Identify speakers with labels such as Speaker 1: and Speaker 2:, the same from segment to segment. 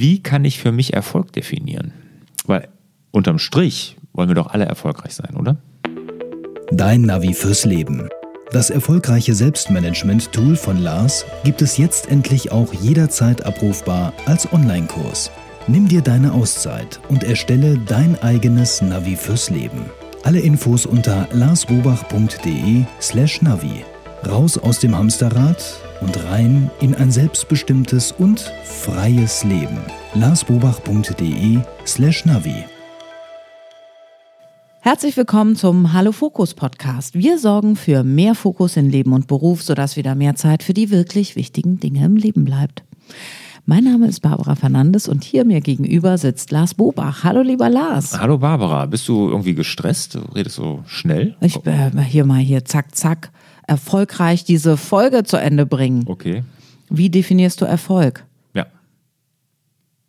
Speaker 1: Wie kann ich für mich Erfolg definieren? Weil unterm Strich wollen wir doch alle erfolgreich sein, oder?
Speaker 2: Dein Navi fürs Leben. Das erfolgreiche Selbstmanagement-Tool von Lars gibt es jetzt endlich auch jederzeit abrufbar als Online-Kurs. Nimm dir deine Auszeit und erstelle dein eigenes Navi fürs Leben. Alle Infos unter larsbobach.de/slash Navi. Raus aus dem Hamsterrad und rein in ein selbstbestimmtes und freies Leben. larsbobach.de/slash Navi.
Speaker 3: Herzlich willkommen zum Hallo Fokus Podcast. Wir sorgen für mehr Fokus in Leben und Beruf, sodass wieder mehr Zeit für die wirklich wichtigen Dinge im Leben bleibt. Mein Name ist Barbara Fernandes und hier mir gegenüber sitzt Lars Bobach. Hallo lieber Lars.
Speaker 1: Hallo Barbara, bist du irgendwie gestresst? Du redest so schnell?
Speaker 3: Ich äh, hier mal hier zack zack erfolgreich diese Folge zu Ende bringen.
Speaker 1: Okay.
Speaker 3: Wie definierst du Erfolg?
Speaker 1: Ja.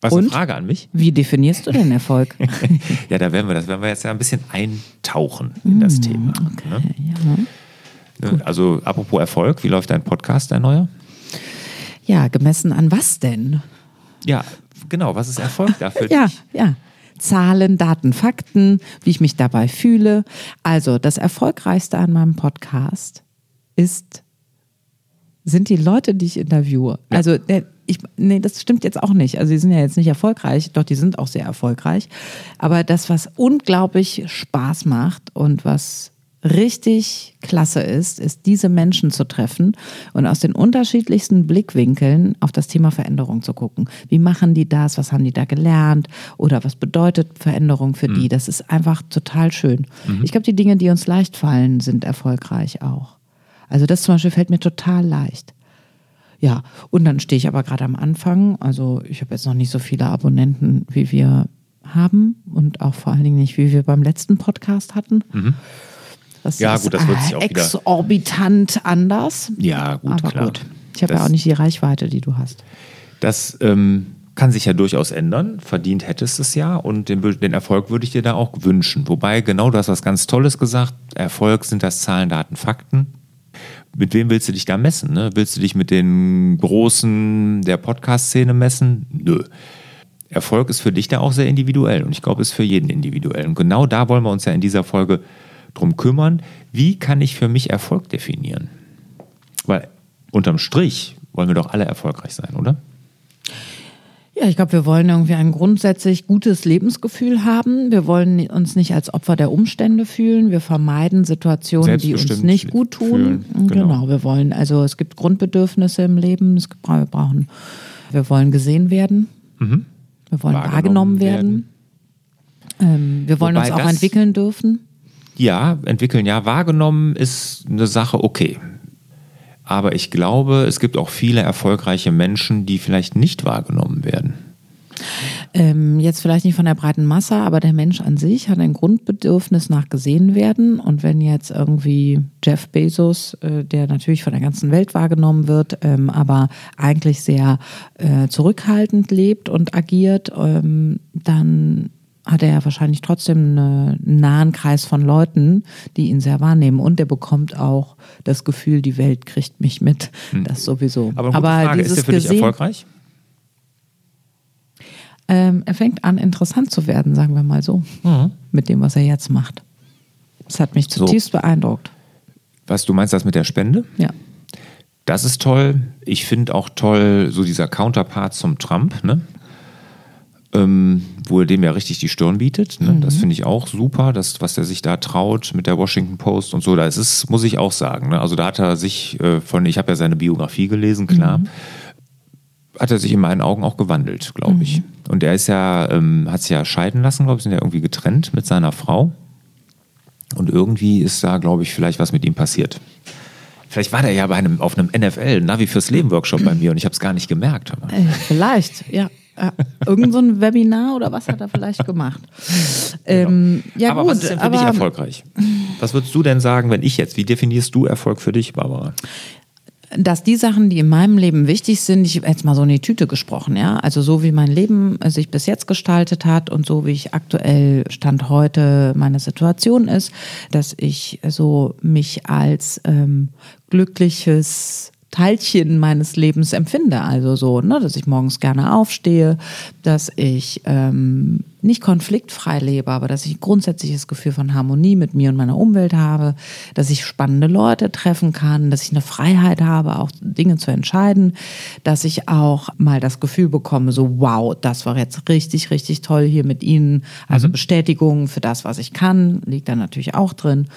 Speaker 1: Was eine Frage an mich?
Speaker 3: Wie definierst du denn Erfolg?
Speaker 1: Ja, da werden wir das, werden wir jetzt ja ein bisschen eintauchen in das Thema. Ne?
Speaker 3: ja.
Speaker 1: Ne? Also apropos Erfolg, wie läuft dein Podcast, dein neuer?
Speaker 3: ja, gemessen an was denn?
Speaker 1: Ja, genau, was ist Erfolg dafür?
Speaker 3: Ja, ja. Zahlen, Daten, Fakten, wie ich mich dabei fühle. Also, das Erfolgreichste an meinem Podcast ist, sind die Leute, die ich interviewe. Also, der, ich, nee, das stimmt jetzt auch nicht. Also, die sind ja jetzt nicht erfolgreich, doch die sind auch sehr erfolgreich. Aber das, was unglaublich Spaß macht und was richtig klasse ist, ist diese Menschen zu treffen und aus den unterschiedlichsten Blickwinkeln auf das Thema Veränderung zu gucken. Wie machen die das? Was haben die da gelernt? Oder was bedeutet Veränderung für die? Das ist einfach total schön. Ich glaube, die Dinge, die uns leicht fallen, sind erfolgreich auch. Also das zum Beispiel fällt mir total leicht. Ja, und dann stehe ich aber gerade am Anfang. Also ich habe jetzt noch nicht so viele Abonnenten, wie wir haben und auch vor allen Dingen nicht, wie wir beim letzten Podcast hatten. Das
Speaker 1: Ja,
Speaker 3: ist
Speaker 1: gut, das wird sich auch wieder-
Speaker 3: exorbitant anders.
Speaker 1: Ja, gut,
Speaker 3: aber
Speaker 1: klar.
Speaker 3: gut. Ich habe ja auch nicht die Reichweite, die du hast.
Speaker 1: Das ähm, kann sich ja durchaus ändern. Verdient hättest es ja und den, den Erfolg würde ich dir da auch wünschen. Wobei, genau, du hast was ganz Tolles gesagt. Erfolg sind das Zahlen, Daten, Fakten. Mit wem willst du dich da messen? Ne? Willst du dich mit den Großen der Podcast-Szene messen? Nö. Erfolg ist für dich da auch sehr individuell und ich glaube, ist für jeden individuell. Und genau da wollen wir uns ja in dieser Folge drum kümmern. Wie kann ich für mich Erfolg definieren? Weil unterm Strich wollen wir doch alle erfolgreich sein, oder?
Speaker 3: Ja, ich glaube, wir wollen irgendwie ein grundsätzlich gutes Lebensgefühl haben. Wir wollen uns nicht als Opfer der Umstände fühlen. Wir vermeiden Situationen, die uns nicht gut tun.
Speaker 1: fühlen,
Speaker 3: Genau.
Speaker 1: genau.
Speaker 3: wir wollen, also es gibt Grundbedürfnisse im Leben. Es gibt, wir brauchen, wir wollen gesehen werden. Wir wollen
Speaker 1: Wahrgenommen
Speaker 3: wahrgenommen werden. Ähm, wir wollen
Speaker 1: Wobei
Speaker 3: uns auch entwickeln dürfen.
Speaker 1: Ja, entwickeln, ja, wahrgenommen ist eine Sache okay. Aber ich glaube, es gibt auch viele erfolgreiche Menschen, die vielleicht nicht wahrgenommen werden.
Speaker 3: Ähm, jetzt vielleicht nicht von der breiten Masse, aber der Mensch an sich hat ein Grundbedürfnis nach gesehen werden. Und wenn jetzt irgendwie Jeff Bezos, äh, der natürlich von der ganzen Welt wahrgenommen wird, ähm, aber eigentlich sehr äh, zurückhaltend lebt und agiert, ähm, dann hat er ja wahrscheinlich trotzdem eine, einen nahen Kreis von Leuten, die ihn sehr wahrnehmen. Und er bekommt auch das Gefühl, die Welt kriegt mich mit. Das sowieso.
Speaker 1: Hm. Aber, gute Frage, ist er für dich
Speaker 3: Gesehen-
Speaker 1: erfolgreich?
Speaker 3: ähm, er fängt an, interessant zu werden, sagen wir mal so, mit dem, was er jetzt macht. Das hat mich
Speaker 1: So.
Speaker 3: zutiefst beeindruckt.
Speaker 1: Was, du meinst das mit der Spende?
Speaker 3: Ja.
Speaker 1: Das ist toll. Ich finde auch toll, so dieser Counterpart zum Trump, ne? Ähm, wo er dem ja richtig die Stirn bietet. Ne? Das finde ich auch super, das, was er sich da traut mit der Washington Post und so. Da ist es, muss ich auch sagen. Ne? Also da hat er sich äh, von, ich habe ja seine Biografie gelesen, klar. Hat er sich in meinen Augen auch gewandelt, glaube ich. Und er ist ja, ähm, hat sich ja scheiden lassen, glaube ich, sind ja irgendwie getrennt mit seiner Frau. Und irgendwie ist da, glaube ich, vielleicht was mit ihm passiert. Vielleicht war der ja bei einem, auf einem NFL, Navi fürs Leben Workshop bei mir und ich habe es gar nicht gemerkt.
Speaker 3: Äh, vielleicht, ja. Äh, Irgend so ein Webinar oder was hat er vielleicht gemacht? Ähm, ja,
Speaker 1: aber
Speaker 3: gut,
Speaker 1: was ist denn für
Speaker 3: aber
Speaker 1: dich erfolgreich? Was würdest du denn sagen, wenn ich jetzt, wie definierst du Erfolg für dich, Barbara?
Speaker 3: dass die Sachen, die in meinem Leben wichtig sind, ich habe jetzt mal so in die Tüte gesprochen, ja, also so wie mein Leben sich bis jetzt gestaltet hat und so wie ich aktuell Stand heute meine Situation ist, dass ich so mich als ähm, glückliches Teilchen meines Lebens empfinde. Also so, ne, dass ich morgens gerne aufstehe, dass ich ähm, nicht konfliktfrei lebe, aber dass ich ein grundsätzliches Gefühl von Harmonie mit mir und meiner Umwelt habe, dass ich spannende Leute treffen kann, dass ich eine Freiheit habe, auch Dinge zu entscheiden, dass ich auch mal das Gefühl bekomme, so wow, das war jetzt richtig, richtig toll hier mit Ihnen. Also mhm. Bestätigung für das, was ich kann, liegt da natürlich auch drin,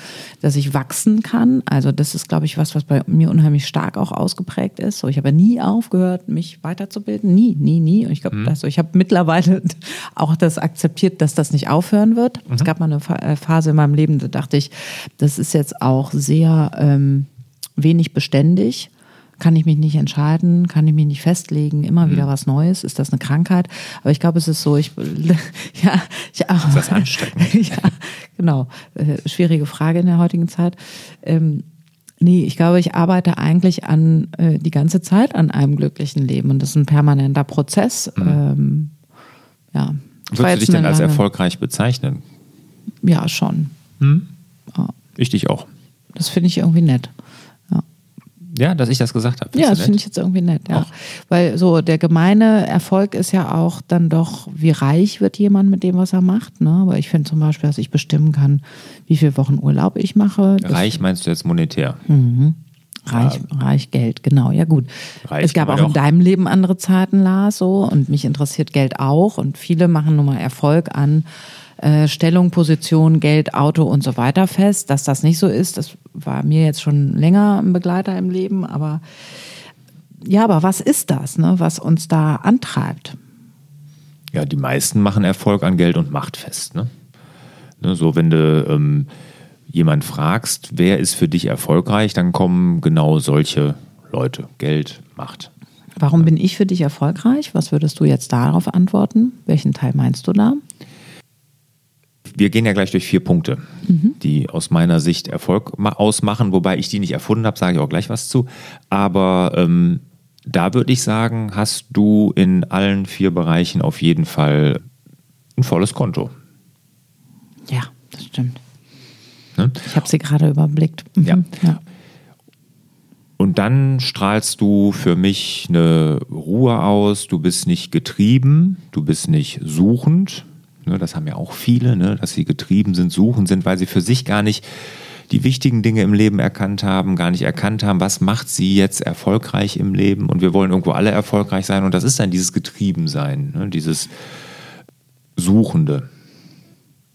Speaker 3: dass ich wachsen kann. Also das ist, glaube ich, was, was bei mir unheimlich stark auch ausgeprägt ist. So, ich habe nie aufgehört, mich weiterzubilden, nie, nie, nie. Und ich glaube, mhm. also ich habe mittlerweile auch das akzeptiert, dass das nicht aufhören wird. Mhm. Es gab mal eine äh, Phase in meinem Leben, da dachte ich, das ist jetzt auch sehr ähm, wenig beständig. Kann ich mich nicht entscheiden, kann ich mich nicht festlegen, immer mhm. wieder was Neues, ist das eine Krankheit? Aber ich glaube, es ist so, ich, ja, ich auch.
Speaker 1: Ist das ansteckend?
Speaker 3: ja, genau. Äh, schwierige Frage in der heutigen Zeit. Ähm, Nee, ich glaube, ich arbeite eigentlich an äh, die ganze Zeit an einem glücklichen Leben und das ist ein permanenter Prozess. Mhm. Ähm, ja,
Speaker 1: Würdest du dich denn als lange... erfolgreich bezeichnen?
Speaker 3: Ja, schon.
Speaker 1: Hm? Ja. Ich dich auch.
Speaker 3: Das finde ich irgendwie nett. Ja.
Speaker 1: ja, dass ich das gesagt habe.
Speaker 3: Ja, das finde ich jetzt irgendwie nett, ja. Auch. Weil so der gemeine Erfolg ist ja auch dann doch, wie reich wird jemand mit dem, was er macht. Ne? Aber ich finde zum Beispiel, dass ich bestimmen kann, wie viele Wochen Urlaub ich mache.
Speaker 1: Reich meinst du jetzt monetär?
Speaker 3: Mhm. Reich, ja. reich Geld, genau, ja gut. Reich es gab auch in deinem Leben andere Zeiten, Lars, so und mich interessiert Geld auch und viele machen nun mal Erfolg an äh, Stellung, Position, Geld, Auto und so weiter fest. Dass das nicht so ist, das war mir jetzt schon länger ein Begleiter im Leben, aber ja, aber was ist das, ne, was uns da antreibt?
Speaker 1: Ja, die meisten machen Erfolg an Geld und Macht fest, ne? ne so, wenn du ähm, jemand fragst, wer ist für dich erfolgreich, dann kommen genau solche Leute. Geld, Macht.
Speaker 3: Warum bin ich für dich erfolgreich? Was würdest du jetzt darauf antworten? Welchen Teil meinst du da?
Speaker 1: Wir gehen ja gleich durch vier Punkte, mhm. die aus meiner Sicht Erfolg ausmachen, wobei ich die nicht erfunden habe, sage ich auch gleich was zu. Aber ähm, da würde ich sagen, hast du in allen vier Bereichen auf jeden Fall ein volles Konto.
Speaker 3: Ja, das stimmt. Ne? Ich habe sie gerade überblickt. Mhm.
Speaker 1: Ja. ja. Und dann strahlst du für mich eine Ruhe aus, du bist nicht getrieben, du bist nicht suchend. Ne, das haben ja auch viele, ne, dass sie getrieben sind, suchend sind, weil sie für sich gar nicht die wichtigen Dinge im Leben erkannt haben, gar nicht erkannt haben, was macht sie jetzt erfolgreich im Leben. Und wir wollen irgendwo alle erfolgreich sein. Und das ist dann dieses Getriebensein, ne, dieses Suchende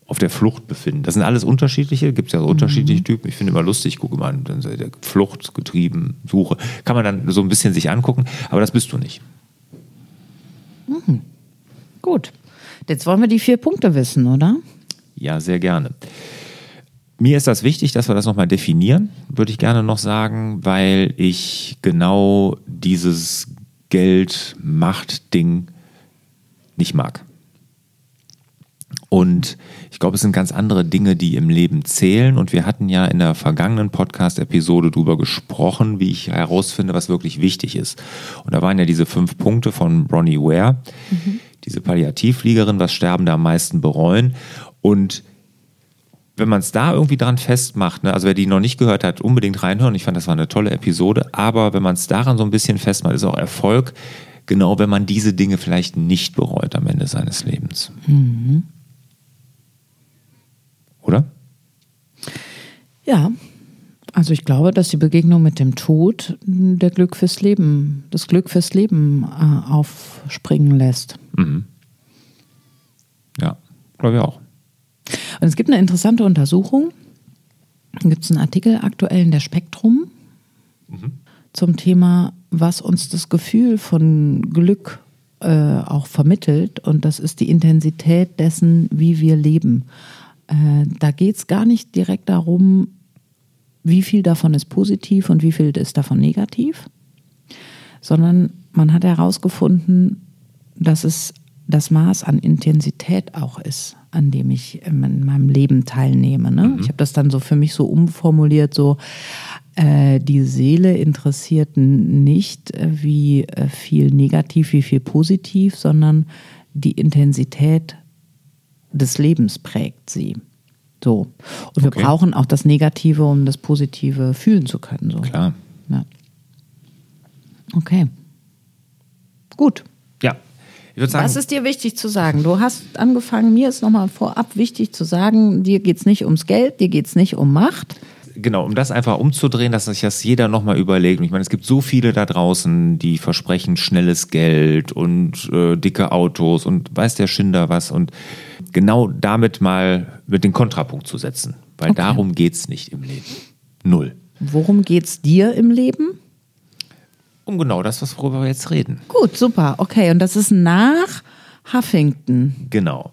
Speaker 1: auf der Flucht befinden. Das sind alles unterschiedliche, gibt es ja so unterschiedliche mhm. Typen. Ich finde immer lustig, gucke mal, der Flucht, getrieben, Suche. Kann man dann so ein bisschen sich angucken, aber das bist du nicht.
Speaker 3: Mhm. Gut. Jetzt wollen wir die vier Punkte wissen, oder?
Speaker 1: Ja, sehr gerne. Mir ist das wichtig, dass wir das nochmal definieren, würde ich gerne noch sagen, weil ich genau dieses Geld-Macht-Ding nicht mag. Und ich glaube, es sind ganz andere Dinge, die im Leben zählen. Und wir hatten ja in der vergangenen Podcast-Episode darüber gesprochen, wie ich herausfinde, was wirklich wichtig ist. Und da waren ja diese fünf Punkte von Bronnie Ware, mhm. diese Palliativfliegerin, was Sterbende am meisten bereuen. Und wenn man es da irgendwie dran festmacht, ne, also wer die noch nicht gehört hat, unbedingt reinhören. Ich fand, das war eine tolle Episode. Aber wenn man es daran so ein bisschen festmacht, ist auch Erfolg, genau wenn man diese Dinge vielleicht nicht bereut am Ende seines Lebens. Mhm oder?
Speaker 3: Ja, also ich glaube, dass die Begegnung mit dem Tod der Glück fürs Leben, das Glück fürs Leben äh, aufspringen lässt. Mhm.
Speaker 1: Ja, glaube ich auch.
Speaker 3: Und es gibt eine interessante Untersuchung. Gibt es einen Artikel aktuell in der Spektrum mhm. zum Thema, was uns das Gefühl von Glück äh, auch vermittelt. Und das ist die Intensität dessen, wie wir leben. Äh, da geht es gar nicht direkt darum, wie viel davon ist positiv und wie viel ist davon negativ, sondern man hat herausgefunden, dass es das Maß an Intensität auch ist, an dem ich in meinem Leben teilnehme. Ne? Mhm. Ich habe das dann so für mich so umformuliert, so äh, die Seele interessiert nicht, äh, wie äh, viel negativ, wie viel positiv, sondern die Intensität des Lebens prägt sie. So. Und wir brauchen auch das Negative, um das Positive fühlen zu können. So.
Speaker 1: Klar. Ja.
Speaker 3: Okay. Gut.
Speaker 1: Ja. Ich würde sagen,
Speaker 3: Was ist dir wichtig zu sagen? Du hast angefangen, mir ist nochmal vorab wichtig zu sagen, dir geht es nicht ums Geld, dir geht es nicht um Macht.
Speaker 1: Genau, um das einfach umzudrehen, dass sich das jeder nochmal überlegt. Und ich meine, es gibt so viele da draußen, die versprechen schnelles Geld und äh, dicke Autos und weiß der Schinder was. Und genau damit mal mit den Kontrapunkt zu setzen. Weil
Speaker 3: Okay.
Speaker 1: darum geht es nicht im Leben. Null.
Speaker 3: Worum geht es dir im Leben?
Speaker 1: Um genau das, was worüber wir jetzt reden.
Speaker 3: Gut, super. Okay, und das ist nach Huffington.
Speaker 1: Genau.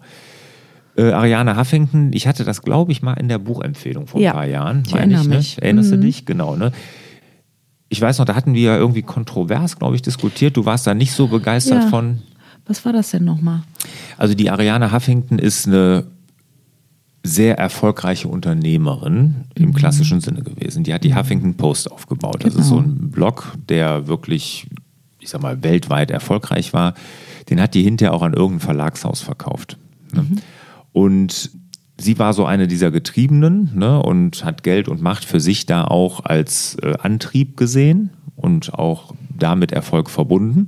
Speaker 1: Äh, Ariane Huffington, ich hatte das, glaube ich, mal in der Buchempfehlung vor
Speaker 3: Ja,
Speaker 1: ein paar Jahren.
Speaker 3: ich erinnere
Speaker 1: ne?
Speaker 3: mich.
Speaker 1: Erinnerst
Speaker 3: Mhm.
Speaker 1: du dich? Genau, ne? Ich weiß noch, da hatten wir ja irgendwie kontrovers, glaube ich, diskutiert. Du warst da nicht so begeistert
Speaker 3: Ja.
Speaker 1: von.
Speaker 3: Was war das denn nochmal?
Speaker 1: Also die Ariane Huffington ist eine sehr erfolgreiche Unternehmerin im klassischen Sinne gewesen. Die hat die Huffington Post aufgebaut. Das ist so
Speaker 3: Genau.
Speaker 1: ein Blog, der wirklich, ich sag mal, weltweit erfolgreich war. Den hat die hinterher auch an irgendein Verlagshaus verkauft. Ne? Und sie war so eine dieser Getriebenen ne? und hat Geld und Macht für sich da auch als äh, Antrieb gesehen und auch damit Erfolg verbunden.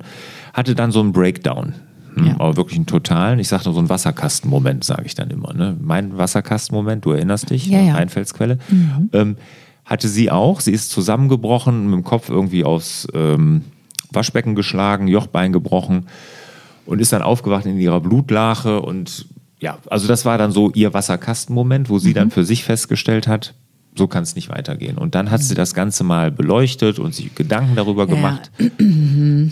Speaker 1: Hatte dann so einen Breakdown. Hm,
Speaker 3: Ja.
Speaker 1: Aber wirklich einen totalen, ich sage nur so einen Wasserkastenmoment, sage ich dann immer. Ne? Mein Wasserkastenmoment, du erinnerst dich,
Speaker 3: Ja, ja.
Speaker 1: Einfelsquelle, ähm, hatte sie auch. Sie ist zusammengebrochen, mit dem Kopf irgendwie aufs ähm, Waschbecken geschlagen, Jochbein gebrochen und ist dann aufgewacht in ihrer Blutlache und ja, also das war dann so ihr Wasserkastenmoment, wo sie dann für sich festgestellt hat, so kann es nicht weitergehen. Und dann hat sie das Ganze mal beleuchtet und sich Gedanken darüber
Speaker 3: Ja.
Speaker 1: gemacht.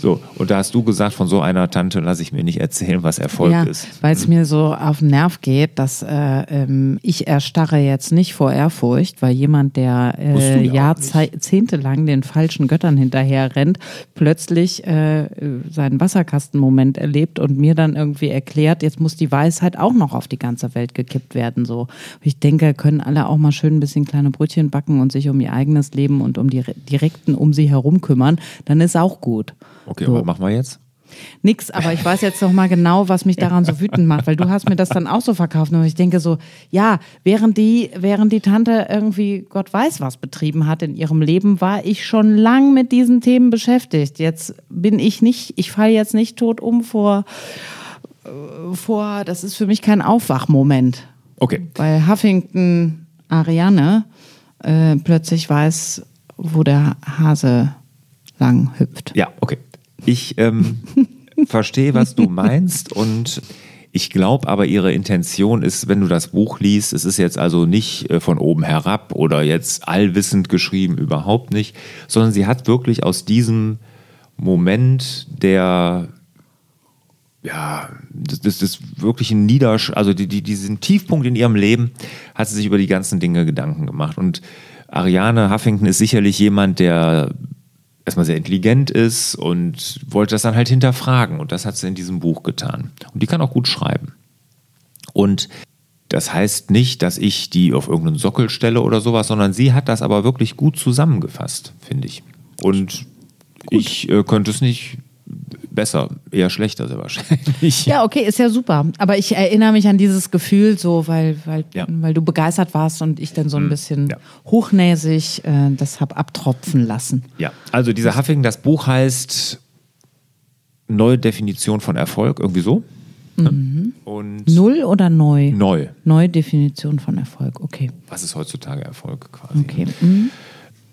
Speaker 1: So, und da hast du gesagt, von so einer Tante lasse ich mir nicht erzählen, was Erfolg
Speaker 3: ja,
Speaker 1: ist.
Speaker 3: weil es mir so auf den Nerv geht, dass äh, ähm, ich erstarre jetzt nicht vor Ehrfurcht, weil jemand, der äh,
Speaker 1: ja
Speaker 3: jahrzehntelang den falschen Göttern hinterher rennt, plötzlich äh, seinen Wasserkastenmoment erlebt und mir dann irgendwie erklärt, jetzt muss die Weisheit auch noch auf die ganze Welt gekippt werden. So, ich denke, können alle auch mal schön ein bisschen kleine Brötchen backen und sich um ihr eigenes Leben und um die Direkten um sie herum kümmern, dann ist auch gut.
Speaker 1: Okay,
Speaker 3: so.
Speaker 1: was machen wir jetzt?
Speaker 3: Nix, aber ich weiß jetzt noch mal genau, was mich daran so wütend macht, weil du hast mir das dann auch so verkauft und ich denke so, ja, während die, während die Tante irgendwie Gott weiß was betrieben hat in ihrem Leben, war ich schon lang mit diesen Themen beschäftigt. Jetzt bin ich nicht, ich falle jetzt nicht tot um vor, äh, vor, das ist für mich kein Aufwachmoment,
Speaker 1: Okay.
Speaker 3: weil Huffington Ariane äh, plötzlich weiß, wo der Hase lang hüpft.
Speaker 1: Ja, okay. Ich ähm, verstehe, was du meinst und ich glaube aber, ihre Intention ist, wenn du das Buch liest, es ist jetzt also nicht äh, von oben herab oder jetzt allwissend geschrieben, überhaupt nicht, sondern sie hat wirklich aus diesem Moment der ja, das, das ist wirklich ein Niedersch, also die, die, diesen Tiefpunkt in ihrem Leben hat sie sich über die ganzen Dinge Gedanken gemacht. Und Ariane Huffington ist sicherlich jemand, der erstmal sehr intelligent ist und wollte das dann halt hinterfragen. Und das hat sie in diesem Buch getan. Und die kann auch gut schreiben. Und das heißt nicht, dass ich die auf irgendeinen Sockel stelle oder sowas, sondern sie hat das aber wirklich gut zusammengefasst, finde ich. Und ich äh, könnte es nicht besser, eher schlechter sehr wahrscheinlich.
Speaker 3: Ja, okay, ist ja super. Aber ich erinnere mich an dieses Gefühl so, weil, weil,
Speaker 1: Ja.
Speaker 3: weil du begeistert warst und ich dann so ein bisschen
Speaker 1: Ja.
Speaker 3: hochnäsig äh, das hab abtropfen lassen.
Speaker 1: Ja, also dieser Huffington, das Buch heißt Neue Definition von Erfolg, irgendwie so. Und
Speaker 3: Null oder neu?
Speaker 1: neu.
Speaker 3: Neue Definition von Erfolg, okay.
Speaker 1: Was ist heutzutage Erfolg quasi?
Speaker 3: Okay. Mhm.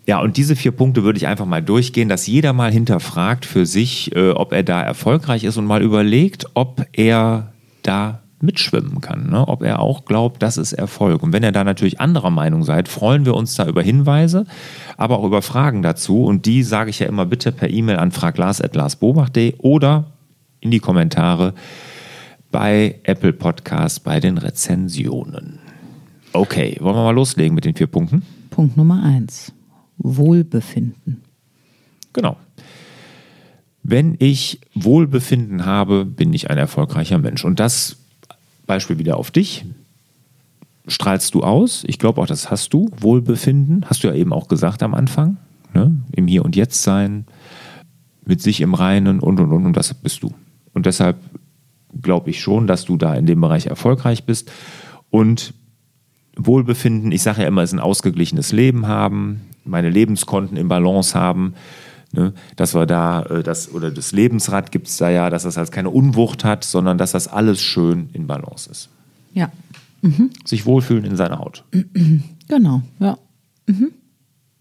Speaker 1: Ja, und diese vier Punkte würde ich einfach mal durchgehen, dass jeder mal hinterfragt für sich, äh, ob er da erfolgreich ist und mal überlegt, ob er da mitschwimmen kann, ne? ob er auch glaubt, das ist Erfolg. Und wenn ihr da natürlich anderer Meinung seid, freuen wir uns da über Hinweise, aber auch über Fragen dazu. Und die sage ich ja immer bitte per E-Mail an fraglars.larsbobach.de oder in die Kommentare bei Apple Podcasts bei den Rezensionen. Okay, wollen wir mal loslegen mit den vier Punkten?
Speaker 3: Punkt Nummer eins. Wohlbefinden.
Speaker 1: Genau. Wenn ich Wohlbefinden habe, bin ich ein erfolgreicher Mensch. Und das Beispiel wieder auf dich. Strahlst du aus? Ich glaube auch, das hast du. Wohlbefinden, hast du ja eben auch gesagt am Anfang. Ne? Im Hier und Jetzt sein, mit sich im Reinen und und und. Und das bist du. Und deshalb glaube ich schon, dass du da in dem Bereich erfolgreich bist. Und Wohlbefinden, ich sage ja immer, ist ein ausgeglichenes Leben haben, meine Lebenskonten im Balance haben, Ne? Dass wir da, äh, das, oder das Lebensrad gibt es da ja, dass das halt keine Unwucht hat, sondern dass das alles schön in Balance ist.
Speaker 3: Ja,
Speaker 1: Sich wohlfühlen in seiner Haut.
Speaker 3: genau, ja. Mhm.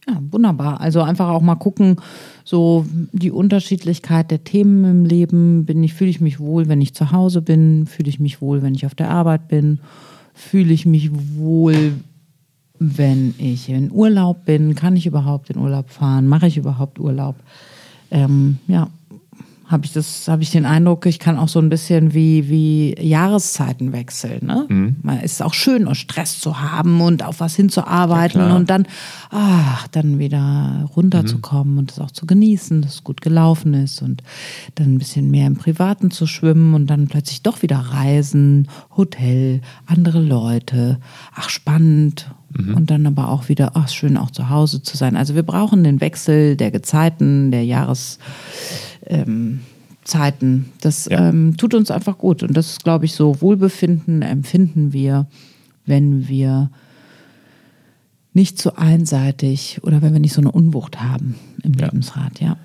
Speaker 3: Ja, wunderbar. Also einfach auch mal gucken, so die Unterschiedlichkeit der Themen im Leben. Bin ich, fühle ich mich wohl, wenn ich zu Hause bin? Fühle ich mich wohl, wenn ich auf der Arbeit bin? Fühle ich mich wohl, wenn ich in Urlaub bin? Kann ich überhaupt in Urlaub fahren? Mache ich überhaupt Urlaub? Ähm, ja, habe ich das, habe ich den Eindruck, ich kann auch so ein bisschen wie, wie Jahreszeiten wechseln. Ne? Man ist auch schön, Stress zu haben und auf was hinzuarbeiten
Speaker 1: Ja,
Speaker 3: und dann, ach, dann wieder runterzukommen und das auch zu genießen, dass es gut gelaufen ist und dann ein bisschen mehr im Privaten zu schwimmen und dann plötzlich doch wieder reisen, Hotel, andere Leute, ach, spannend. Und dann aber auch wieder, ach, schön auch zu Hause zu sein. Also wir brauchen den Wechsel der Gezeiten, der Jahres, ähm. Das
Speaker 1: Ja.
Speaker 3: ähm, tut uns einfach gut. Und das ist, glaube ich, so Wohlbefinden empfinden wir, wenn wir nicht so einseitig oder wenn wir nicht so eine Unwucht haben im
Speaker 1: Ja.
Speaker 3: Lebensrat, ja.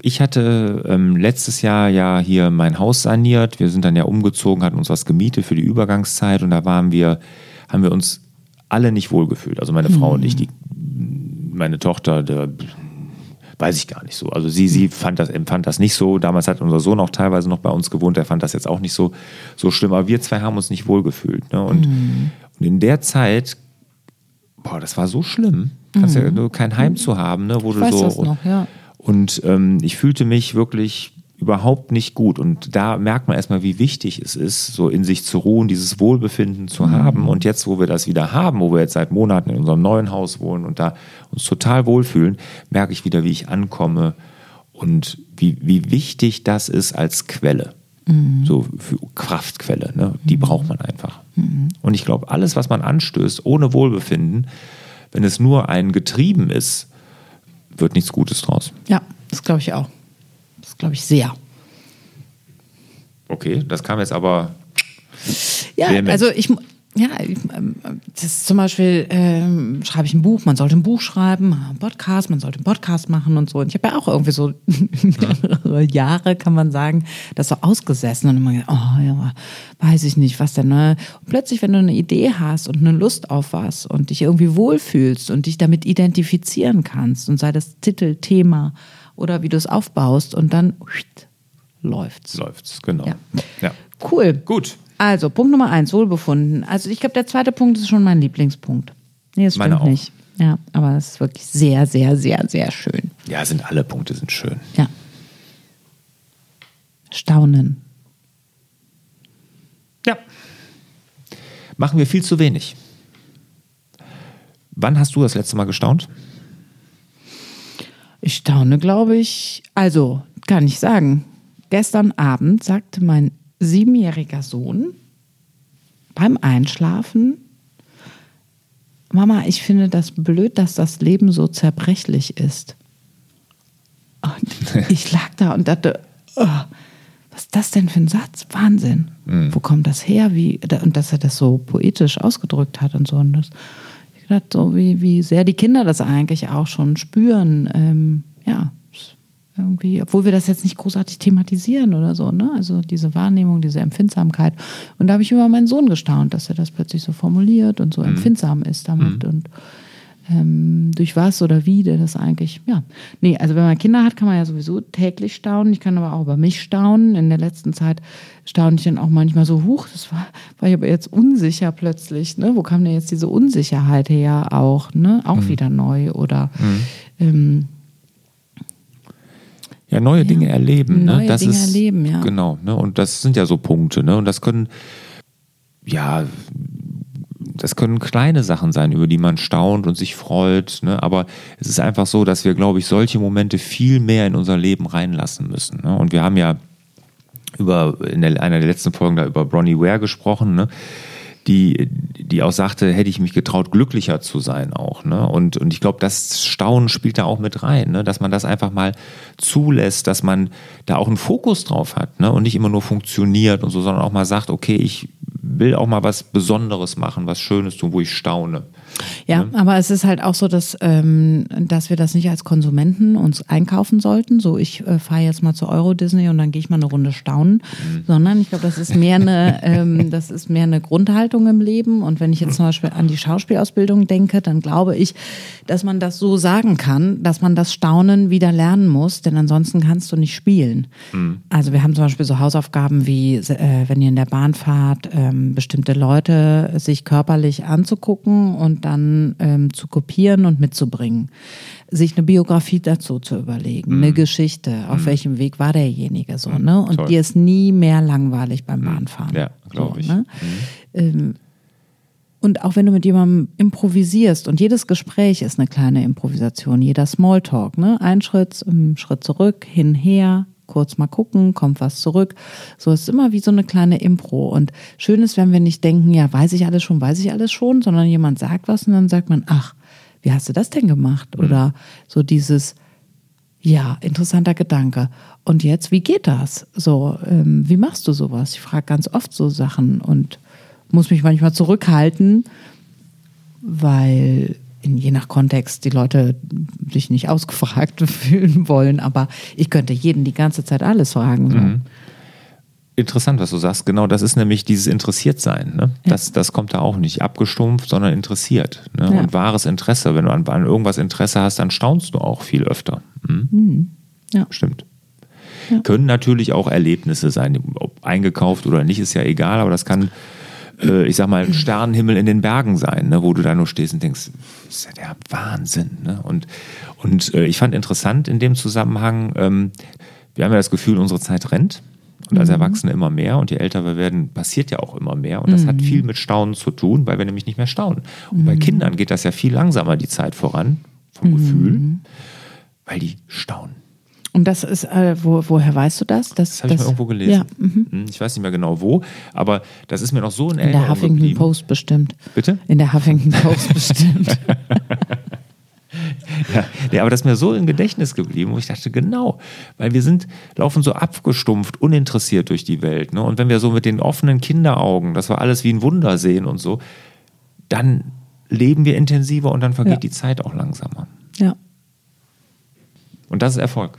Speaker 1: Ich hatte ähm, letztes Jahr ja hier mein Haus saniert. Wir sind dann ja umgezogen, hatten uns was gemietet für die Übergangszeit und da waren wir, haben wir uns alle nicht wohlgefühlt. Also meine Frau und ich, die, meine Tochter, der, weiß ich gar nicht so. Also sie, sie fand das, empfand das nicht so. Damals hat unser Sohn auch teilweise noch bei uns gewohnt, der fand das jetzt auch nicht so, so schlimm. Aber wir zwei haben uns nicht wohlgefühlt. Ne? Und, und in der Zeit, boah, das war so schlimm. Kannst ja nur kein Heim zu haben, ne? wo
Speaker 3: Ich
Speaker 1: du so.
Speaker 3: das noch, ja.
Speaker 1: Und ähm, ich fühlte mich wirklich überhaupt nicht gut. Und da merkt man erstmal, wie wichtig es ist, so in sich zu ruhen, dieses Wohlbefinden zu haben. Und jetzt, wo wir das wieder haben, wo wir jetzt seit Monaten in unserem neuen Haus wohnen und da uns total wohlfühlen, merke ich wieder, wie ich ankomme und wie, wie wichtig das ist als Quelle. So für Kraftquelle, ne? die braucht man einfach. Und ich glaube, alles, was man anstößt, ohne Wohlbefinden, wenn es nur ein Getrieben ist, wird nichts Gutes draus.
Speaker 3: Ja, das glaube ich auch. Glaube ich sehr.
Speaker 1: Okay, das kam jetzt aber.
Speaker 3: Ja,
Speaker 1: Vehement.
Speaker 3: also ich, ja, ähm, das ist zum Beispiel, ähm, schreibe ich ein Buch, man sollte ein Buch schreiben, einen Podcast, man sollte einen Podcast machen und so. Und ich habe ja auch irgendwie so mehrere Jahre, kann man sagen, das so ausgesessen und immer gedacht, oh ja, weiß ich nicht, was denn, ne? Und plötzlich, wenn du eine Idee hast und eine Lust auf was und dich irgendwie wohlfühlst und dich damit identifizieren kannst und sei das Titel, Thema oder wie du es aufbaust und dann läuft's.
Speaker 1: Läuft's, genau.
Speaker 3: Ja.
Speaker 1: ja.
Speaker 3: Cool.
Speaker 1: Gut.
Speaker 3: Also, Punkt Nummer eins, Wohlbefunden. Also, ich glaube, der zweite Punkt ist schon mein Lieblingspunkt. Nee, das
Speaker 1: Meine
Speaker 3: stimmt
Speaker 1: auch.
Speaker 3: nicht. Ja, aber es ist wirklich sehr, sehr, sehr, sehr schön.
Speaker 1: Ja, sind alle Punkte sind schön.
Speaker 3: Ja. Staunen.
Speaker 1: Ja. Machen wir viel zu wenig. Wann hast du das letzte Mal gestaunt?
Speaker 3: Ich staune, glaube ich. Also, kann ich sagen. Gestern Abend sagte mein siebenjähriger Sohn beim Einschlafen, Mama, ich finde das blöd, dass das Leben so zerbrechlich ist. Und ich lag da und dachte, oh, was ist das denn für ein Satz? Wahnsinn. Wo kommt das her? Wie, und dass er das so poetisch ausgedrückt hat und so. Und das, ich dachte, so wie, wie sehr die Kinder das eigentlich auch schon spüren. Ähm, ja, irgendwie, obwohl wir das jetzt nicht großartig thematisieren oder so, ne? Also diese Wahrnehmung, diese Empfindsamkeit. Und da habe ich über meinen Sohn gestaunt, dass er das plötzlich so formuliert und so empfindsam ist damit und ähm, durch was oder wie der das eigentlich, ja. Nee, also wenn man Kinder hat, kann man ja sowieso täglich staunen. Ich kann aber auch über mich staunen. In der letzten Zeit staune ich dann auch manchmal so, huch, das war, war ich aber jetzt unsicher plötzlich, ne? Wo kam denn jetzt diese Unsicherheit her auch, ne? Auch wieder neu oder ähm,
Speaker 1: Ja, neue Dinge erleben.
Speaker 3: Neue
Speaker 1: ne? das
Speaker 3: Dinge
Speaker 1: ist,
Speaker 3: erleben, ja.
Speaker 1: Genau. Ne? Und das sind ja so Punkte. Ne? Und das können, ja, das können kleine Sachen sein, über die man staunt und sich freut. Ne? Aber es ist einfach so, dass wir, glaube ich, solche Momente viel mehr in unser Leben reinlassen müssen. Ne? Und wir haben ja über in der, einer der letzten Folgen da über Bronnie Ware gesprochen, ne? die, die auch sagte, hätte ich mich getraut, glücklicher zu sein auch. Ne? Und, und ich glaube, das Staunen spielt da auch mit rein, ne? dass man das einfach mal zulässt, dass man da auch einen Fokus drauf hat ne? und nicht immer nur funktioniert und so, sondern auch mal sagt, okay, ich will auch mal was Besonderes machen, was Schönes tun, wo ich staune.
Speaker 3: Ja, aber es ist halt auch so, dass, ähm, dass wir das nicht als Konsumenten uns einkaufen sollten. So, ich äh, fahre jetzt mal zu Euro Disney und dann gehe ich mal eine Runde staunen, mhm. sondern ich glaube, das ist mehr eine, ähm, das ist mehr eine Grundhaltung im Leben. Und wenn ich jetzt zum Beispiel an die Schauspielausbildung denke, dann glaube ich, dass man das so sagen kann, dass man das Staunen wieder lernen muss, denn ansonsten kannst du nicht spielen. Mhm. Also wir haben zum Beispiel so Hausaufgaben wie, äh, wenn ihr in der Bahn fahrt, ähm, bestimmte Leute sich körperlich anzugucken und dann ähm, zu kopieren und mitzubringen. Sich eine Biografie dazu zu überlegen, mhm. eine Geschichte, auf mhm. welchem Weg war derjenige so, ne? Und Toll. dir ist nie mehr langweilig beim mhm. Bahnfahren.
Speaker 1: Ja, glaube
Speaker 3: so,
Speaker 1: ich.
Speaker 3: Ne? Mhm. Ähm, und auch wenn du mit jemandem improvisierst und jedes Gespräch ist eine kleine Improvisation, jeder Smalltalk, ne? Ein Schritt, ein Schritt zurück, hinher, kurz mal gucken, kommt was zurück. So ist immer wie so eine kleine Impro. Und schön ist, wenn wir nicht denken, ja, weiß ich alles schon, weiß ich alles schon, sondern jemand sagt was und dann sagt man, ach, wie hast du das denn gemacht? Mhm. Oder so dieses, ja, interessanter Gedanke. Und jetzt, wie geht das? So, ähm, wie machst du sowas? Ich frage ganz oft so Sachen und muss mich manchmal zurückhalten, weil je nach Kontext die Leute sich nicht ausgefragt fühlen wollen. Aber ich könnte jeden die ganze Zeit alles fragen. So. Mhm.
Speaker 1: Interessant, was du sagst. Genau, das ist nämlich dieses Interessiertsein. Ne? Ja. Das, das kommt da auch nicht abgestumpft, sondern interessiert. Ne? Ja. Und wahres Interesse. Wenn du an, an, irgendwas Interesse hast, dann staunst du auch viel öfter. Hm? Mhm. Ja. Stimmt. Ja. Können natürlich auch Erlebnisse sein. Ob eingekauft oder nicht, ist ja egal, aber das kann äh, ich sag mal, ein Sternenhimmel in den Bergen sein, ne, wo du da nur stehst und denkst, das ist ja der Wahnsinn. Ne? Und, und äh, ich fand interessant in dem Zusammenhang, ähm, wir haben ja das Gefühl, unsere Zeit rennt. Und als mhm. Erwachsene immer mehr und je älter wir werden, passiert ja auch immer mehr. Und das mhm. hat viel mit Staunen zu tun, weil wir nämlich nicht mehr staunen. Und mhm. bei Kindern geht das ja viel langsamer die Zeit voran, vom Gefühl, mhm. weil die staunen.
Speaker 3: Und das ist, äh, wo, woher weißt du das?
Speaker 1: Das, das habe ich mal irgendwo gelesen. Ja, mhm. Hm, ich weiß nicht mehr genau wo, aber das ist mir noch so in Erinnerung
Speaker 3: In der Huffington geblieben. Post bestimmt.
Speaker 1: Bitte?
Speaker 3: In der Huffington Post bestimmt.
Speaker 1: ja, ja, aber das ist mir so im Gedächtnis geblieben, wo ich dachte, genau, weil wir sind, laufen so abgestumpft, uninteressiert durch die Welt. Ne? Und wenn wir so mit den offenen Kinderaugen, das war alles wie ein Wunder sehen und so, dann leben wir intensiver und dann vergeht ja. die Zeit auch langsamer.
Speaker 3: Ja.
Speaker 1: Und das ist Erfolg.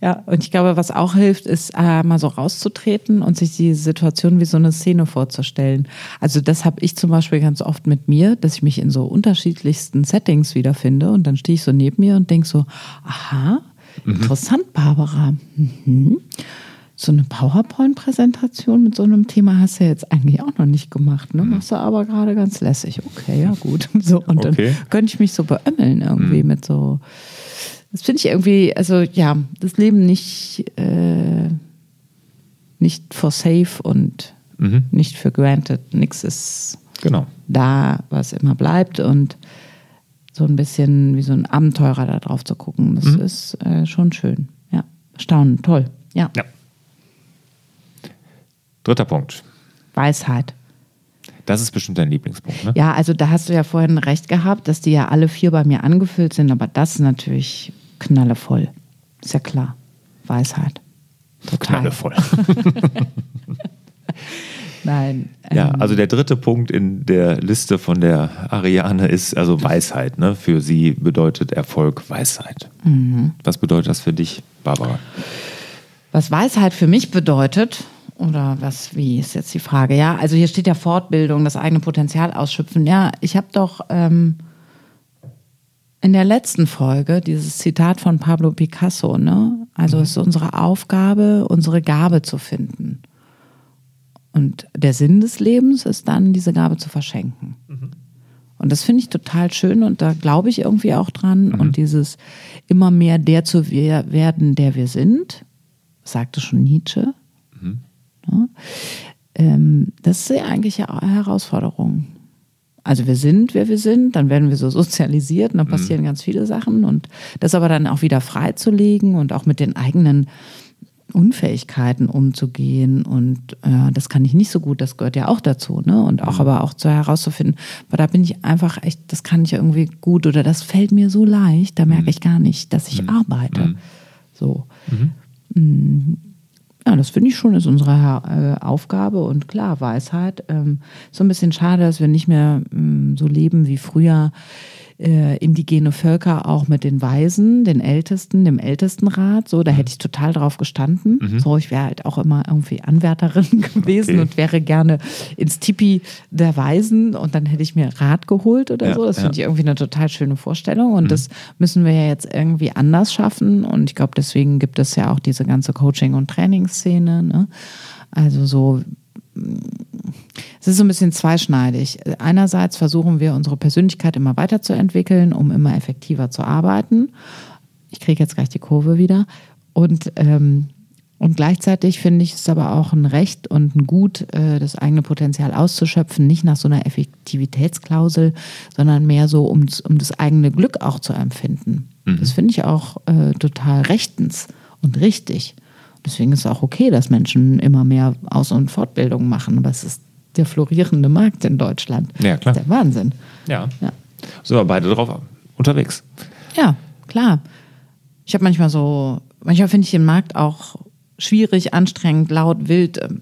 Speaker 3: Ja, und ich glaube, was auch hilft, ist äh, mal so rauszutreten und sich die Situation wie so eine Szene vorzustellen. Also das habe ich zum Beispiel ganz oft mit mir, dass ich mich in so unterschiedlichsten Settings wiederfinde und dann stehe ich so neben mir und denke so, aha, mhm. interessant, Barbara. Mhm. So eine PowerPoint-Präsentation mit so einem Thema hast du ja jetzt eigentlich auch noch nicht gemacht, ne? Mhm. Machst du aber gerade ganz lässig. Okay, ja gut. So, und okay. dann könnte ich mich so beömmeln irgendwie mhm. mit so das finde ich irgendwie, also ja, das Leben nicht, äh, nicht for safe und mhm. nicht für granted. Nichts ist
Speaker 1: genau.
Speaker 3: da, was immer bleibt und so ein bisschen wie so ein Abenteurer da drauf zu gucken, das mhm. ist äh, schon schön. Ja, staunen, toll. Ja. ja.
Speaker 1: Dritter Punkt.
Speaker 3: Weisheit.
Speaker 1: Das ist bestimmt dein Lieblingspunkt, ne?
Speaker 3: Ja, also da hast du ja vorhin recht gehabt, dass die ja alle vier bei mir angefüllt sind, aber das ist natürlich knallevoll. Ist ja klar. Weisheit.
Speaker 1: Total. Knallevoll.
Speaker 3: Nein.
Speaker 1: Ja, ähm, also der dritte Punkt in der Liste von der Ariane ist also Weisheit. Ne? Für sie bedeutet Erfolg Weisheit. Mhm. Was bedeutet das für dich, Barbara?
Speaker 3: Was Weisheit für mich bedeutet, oder was, wie ist jetzt die Frage? Ja, also hier steht ja Fortbildung, das eigene Potenzial ausschöpfen. Ja, ich habe doch ähm, in der letzten Folge dieses Zitat von Pablo Picasso, ne? Also mhm. es ist unsere Aufgabe, unsere Gabe zu finden. Und der Sinn des Lebens ist dann, diese Gabe zu verschenken. Mhm. Und das finde ich total schön und da glaube ich irgendwie auch dran. Mhm. Und dieses immer mehr der zu werden, der wir sind, sagte schon Nietzsche. Mhm. Ja? Ähm, das ist ja eigentlich eine Herausforderung also wir sind, wer wir sind, dann werden wir so sozialisiert und dann mhm. passieren mhm. ganz viele Sachen und das aber dann auch wieder freizulegen und auch mit den eigenen Unfähigkeiten umzugehen und äh, das kann ich nicht so gut, das gehört ja auch dazu, ne? Und auch mhm. aber auch zu herauszufinden, aber da bin ich einfach echt, das kann ich irgendwie gut oder das fällt mir so leicht, da merke mhm. ich gar nicht, dass ich mhm. arbeite. So. Mm Ja, das finde ich schon, ist unsere äh, Aufgabe und klar, Weisheit. Ähm, so ein bisschen schade, dass wir nicht mehr ähm, so leben wie früher äh, indigene Völker auch mit den Weisen, den Ältesten, dem Ältestenrat. So, da hätte ich total drauf gestanden. Mhm. So, ich wäre halt auch immer irgendwie Anwärterin gewesen okay. und wäre gerne ins Tipi der Weisen und dann hätte ich mir Rat geholt oder ja, so. Das ja. finde ich irgendwie eine total schöne Vorstellung und mhm. das müssen wir ja jetzt irgendwie anders schaffen und ich glaube, deswegen gibt es ja auch diese ganze Coaching- und Trainingsszene. Ne? Also so es ist so ein bisschen zweischneidig. Einerseits versuchen wir, unsere Persönlichkeit immer weiterzuentwickeln, um immer effektiver zu arbeiten. Ich kriege jetzt gleich die Kurve wieder. Und, ähm, und gleichzeitig finde ich es aber auch ein Recht und ein Gut, äh, das eigene Potenzial auszuschöpfen, nicht nach so einer Effektivitätsklausel, sondern mehr so, um, um das eigene Glück auch zu empfinden. Mhm. Das finde ich auch äh, total rechtens und richtig. Deswegen ist es auch okay, dass Menschen immer mehr Aus- und Fortbildungen machen. Aber es ist der florierende Markt in Deutschland.
Speaker 1: Ja, klar.
Speaker 3: Das ist der Wahnsinn.
Speaker 1: Ja. ja. Sind wir beide drauf unterwegs.
Speaker 3: Ja, klar. Ich habe manchmal so, manchmal finde ich den Markt auch schwierig, anstrengend, laut, wild, ähm,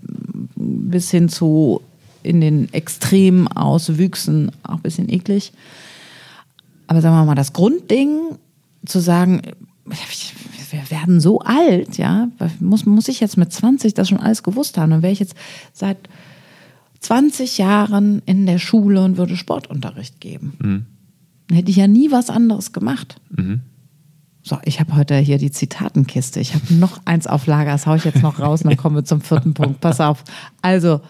Speaker 3: bis hin zu in den extremen Auswüchsen auch ein bisschen eklig. Aber sagen wir mal, das Grundding zu sagen, wir werden so alt, ja. Muss, muss ich jetzt mit 20 das schon alles gewusst haben? Dann wäre ich jetzt seit 20 Jahren in der Schule und würde Sportunterricht geben. Mhm. Dann hätte ich ja nie was anderes gemacht. Mhm. So, ich habe heute hier die Zitatenkiste. Ich habe noch eins auf Lager, das haue ich jetzt noch raus und dann kommen wir zum vierten Punkt. Pass auf. Also,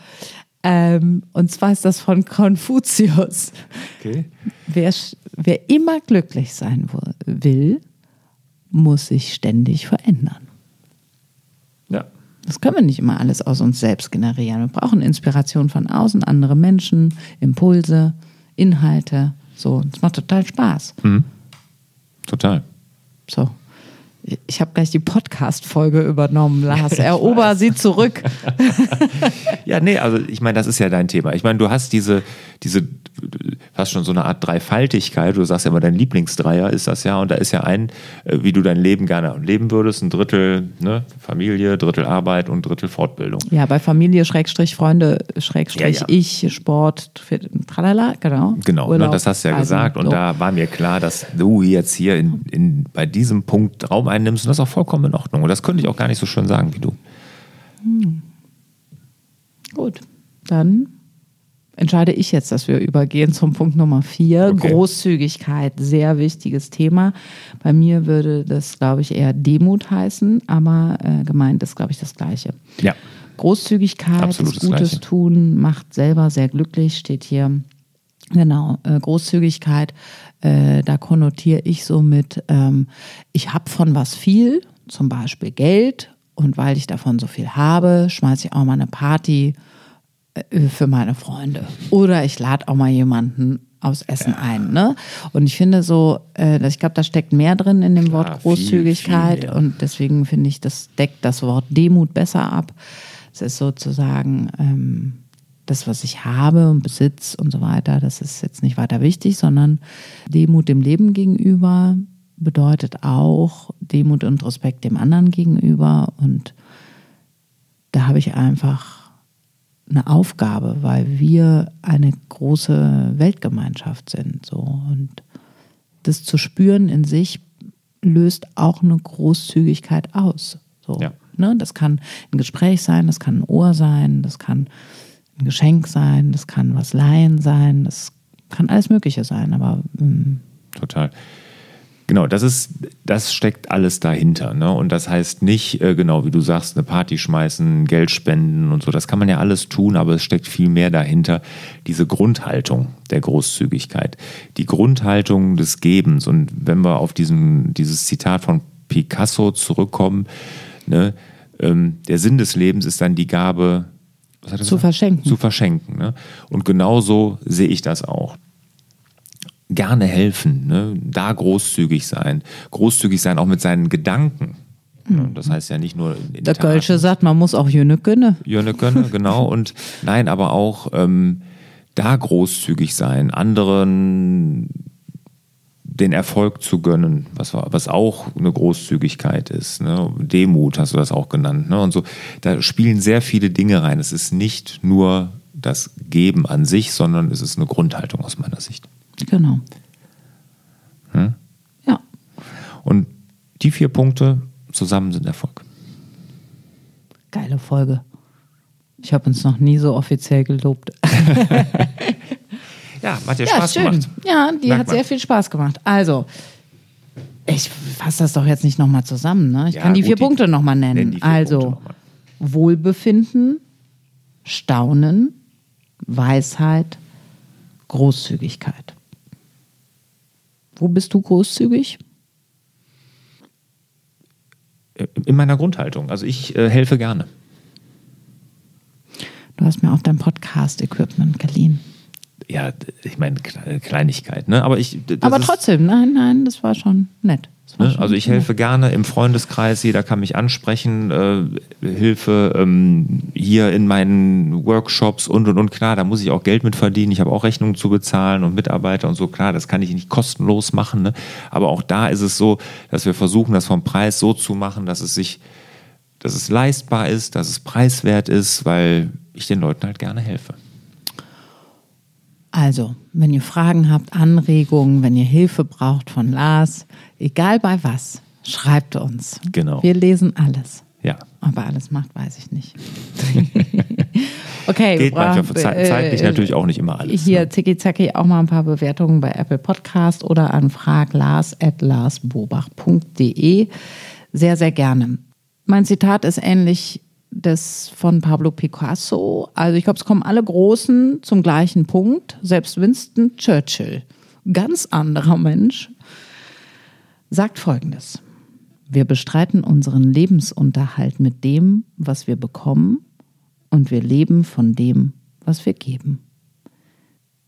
Speaker 3: ähm, und zwar ist das von Konfuzius. Okay. Wer, wer immer glücklich sein will, muss sich ständig verändern.
Speaker 1: Ja.
Speaker 3: Das können wir nicht immer alles aus uns selbst generieren. Wir brauchen Inspiration von außen, andere Menschen, Impulse, Inhalte. So, das macht total Spaß.
Speaker 1: Mhm. Total.
Speaker 3: So. Ich habe gleich die Podcast-Folge übernommen, Lars. Erober sie zurück.
Speaker 1: ja, nee, also ich meine, das ist ja dein Thema. Ich meine, du hast diese, diese fast schon so eine Art Dreifaltigkeit. Du sagst ja immer, dein Lieblingsdreier ist das ja. Und da ist ja ein, äh, wie du dein Leben gerne leben würdest. Ein Drittel ne, Familie, Drittel Arbeit und Drittel Fortbildung.
Speaker 3: Ja, bei Familie, Schrägstrich, Freunde, Schrägstrich, ja, ja. ich, Sport, tralala, genau.
Speaker 1: Genau, ne, das hast du ja also, gesagt. Und so. da war mir klar, dass du jetzt hier in, in, bei diesem Punkt Raum einnimmst. Und das ist auch vollkommen in Ordnung. Und das könnte ich auch gar nicht so schön sagen wie du. Hm.
Speaker 3: Gut, dann entscheide ich jetzt, dass wir übergehen zum Punkt Nummer vier. Okay. Großzügigkeit, sehr wichtiges Thema. Bei mir würde das, glaube ich, eher Demut heißen, aber äh, gemeint ist, glaube ich, das Gleiche.
Speaker 1: Ja.
Speaker 3: Großzügigkeit, Absolut das Gutes Gleiche. tun, macht selber sehr glücklich, steht hier. Genau, äh, Großzügigkeit, äh, da konnotiere ich so mit, ähm, ich habe von was viel, zum Beispiel Geld, und weil ich davon so viel habe, schmeiße ich auch mal eine Party äh, für meine Freunde. Oder ich lade auch mal jemanden aufs Essen ja. ein. Ne? Und ich finde so, äh, ich glaube, da steckt mehr drin in dem Klar, Wort Großzügigkeit. Viel, viel und deswegen finde ich, das deckt das Wort Demut besser ab. Es ist sozusagen ähm, das, was ich habe und Besitz und so weiter, das ist jetzt nicht weiter wichtig, sondern Demut dem Leben gegenüber bedeutet auch Demut und Respekt dem anderen gegenüber. Und da habe ich einfach eine Aufgabe, weil wir eine große Weltgemeinschaft sind. So. Und das zu spüren in sich löst auch eine Großzügigkeit aus. So. Ja. Ne? Das kann ein Gespräch sein, das kann ein Ohr sein, das kann ein Geschenk sein, das kann was Leihen sein, das kann alles Mögliche sein, aber.
Speaker 1: Ähm, Total. Genau, das ist, das steckt alles dahinter. Ne? Und das heißt nicht, äh, genau wie du sagst, eine Party schmeißen, Geld spenden und so. Das kann man ja alles tun, aber es steckt viel mehr dahinter. Diese Grundhaltung der Großzügigkeit, die Grundhaltung des Gebens. Und wenn wir auf diesen, dieses Zitat von Picasso zurückkommen, ne? ähm, der Sinn des Lebens ist dann die Gabe,
Speaker 3: zu gesagt? verschenken.
Speaker 1: Zu verschenken. Ne? Und genauso sehe ich das auch gerne helfen, ne? da großzügig sein, großzügig sein auch mit seinen Gedanken. Mhm. Das heißt ja nicht nur.
Speaker 3: Der Kölsche sagt, man muss auch Jönne können.
Speaker 1: Jönne können, genau. Und nein, aber auch ähm, da großzügig sein, anderen den Erfolg zu gönnen, was, was auch eine Großzügigkeit ist. Ne? Demut hast du das auch genannt. Ne? Und so, da spielen sehr viele Dinge rein. Es ist nicht nur das Geben an sich, sondern es ist eine Grundhaltung aus meiner Sicht.
Speaker 3: Genau.
Speaker 1: Hm?
Speaker 3: Ja.
Speaker 1: Und die vier Punkte zusammen sind Erfolg.
Speaker 3: Geile Folge. Ich habe uns noch nie so offiziell gelobt.
Speaker 1: ja, hat dir
Speaker 3: ja,
Speaker 1: Spaß
Speaker 3: schön.
Speaker 1: gemacht.
Speaker 3: Ja, die
Speaker 1: Merkt
Speaker 3: hat
Speaker 1: man.
Speaker 3: sehr viel Spaß gemacht. Also, ich fasse das doch jetzt nicht nochmal zusammen. Ne? Ich
Speaker 1: Ja,
Speaker 3: kann die
Speaker 1: gut,
Speaker 3: vier
Speaker 1: die-
Speaker 3: Punkte nochmal
Speaker 1: nenn
Speaker 3: nennen.
Speaker 1: vier
Speaker 3: also,
Speaker 1: noch mal.
Speaker 3: Wohlbefinden, Staunen, Weisheit, Großzügigkeit. Wo bist du großzügig?
Speaker 1: In meiner Grundhaltung. Also ich äh, helfe gerne.
Speaker 3: Du hast mir auch dein Podcast-Equipment geliehen.
Speaker 1: Ja, ich meine Kle- Kleinigkeit, ne? Aber ich.
Speaker 3: Aber
Speaker 1: ist-
Speaker 3: trotzdem, nein, nein, das war schon nett. War
Speaker 1: Ne?
Speaker 3: schon
Speaker 1: Also ich
Speaker 3: nett.
Speaker 1: helfe gerne im Freundeskreis, jeder kann mich ansprechen, äh, Hilfe ähm, hier in meinen Workshops und und und klar, da muss ich auch Geld mit verdienen, ich habe auch Rechnungen zu bezahlen und Mitarbeiter und so, klar, das kann ich nicht kostenlos machen, ne? aber auch da ist es so, dass wir versuchen, das vom Preis so zu machen, dass es sich, dass es leistbar ist, dass es preiswert ist, weil ich den Leuten halt gerne helfe.
Speaker 3: Also, wenn ihr Fragen habt, Anregungen, wenn ihr Hilfe braucht von Lars, egal bei was, schreibt uns.
Speaker 1: Genau.
Speaker 3: Wir lesen alles.
Speaker 1: Ja.
Speaker 3: Ob er alles macht, weiß ich nicht. okay,
Speaker 1: Geht
Speaker 3: wir
Speaker 1: manchmal
Speaker 3: brauchen-
Speaker 1: ze- zeitlich
Speaker 3: äh,
Speaker 1: natürlich auch nicht immer alles.
Speaker 3: Hier,
Speaker 1: ne?
Speaker 3: zicki zacki, auch mal ein paar Bewertungen bei Apple Podcast oder an fraglars.larsbobach.de. Sehr, sehr gerne. Mein Zitat ist ähnlich des von Pablo Picasso. Also ich glaube, es kommen alle Großen zum gleichen Punkt. Selbst Winston Churchill, ganz anderer Mensch, sagt Folgendes. Wir bestreiten unseren Lebensunterhalt mit dem, was wir bekommen, und wir leben von dem, was wir geben.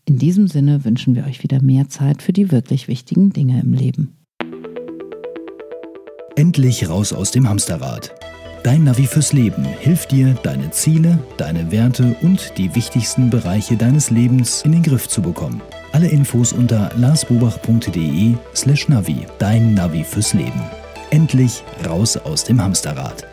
Speaker 3: In diesem Sinne wünschen wir euch wieder mehr Zeit für die wirklich wichtigen Dinge im Leben.
Speaker 2: Endlich raus aus dem Hamsterrad. Dein Navi fürs Leben hilft dir, deine Ziele, deine Werte und die wichtigsten Bereiche deines Lebens in den Griff zu bekommen. Alle Infos unter larsbobach.de slash Navi. Dein Navi fürs Leben. Endlich raus aus dem Hamsterrad.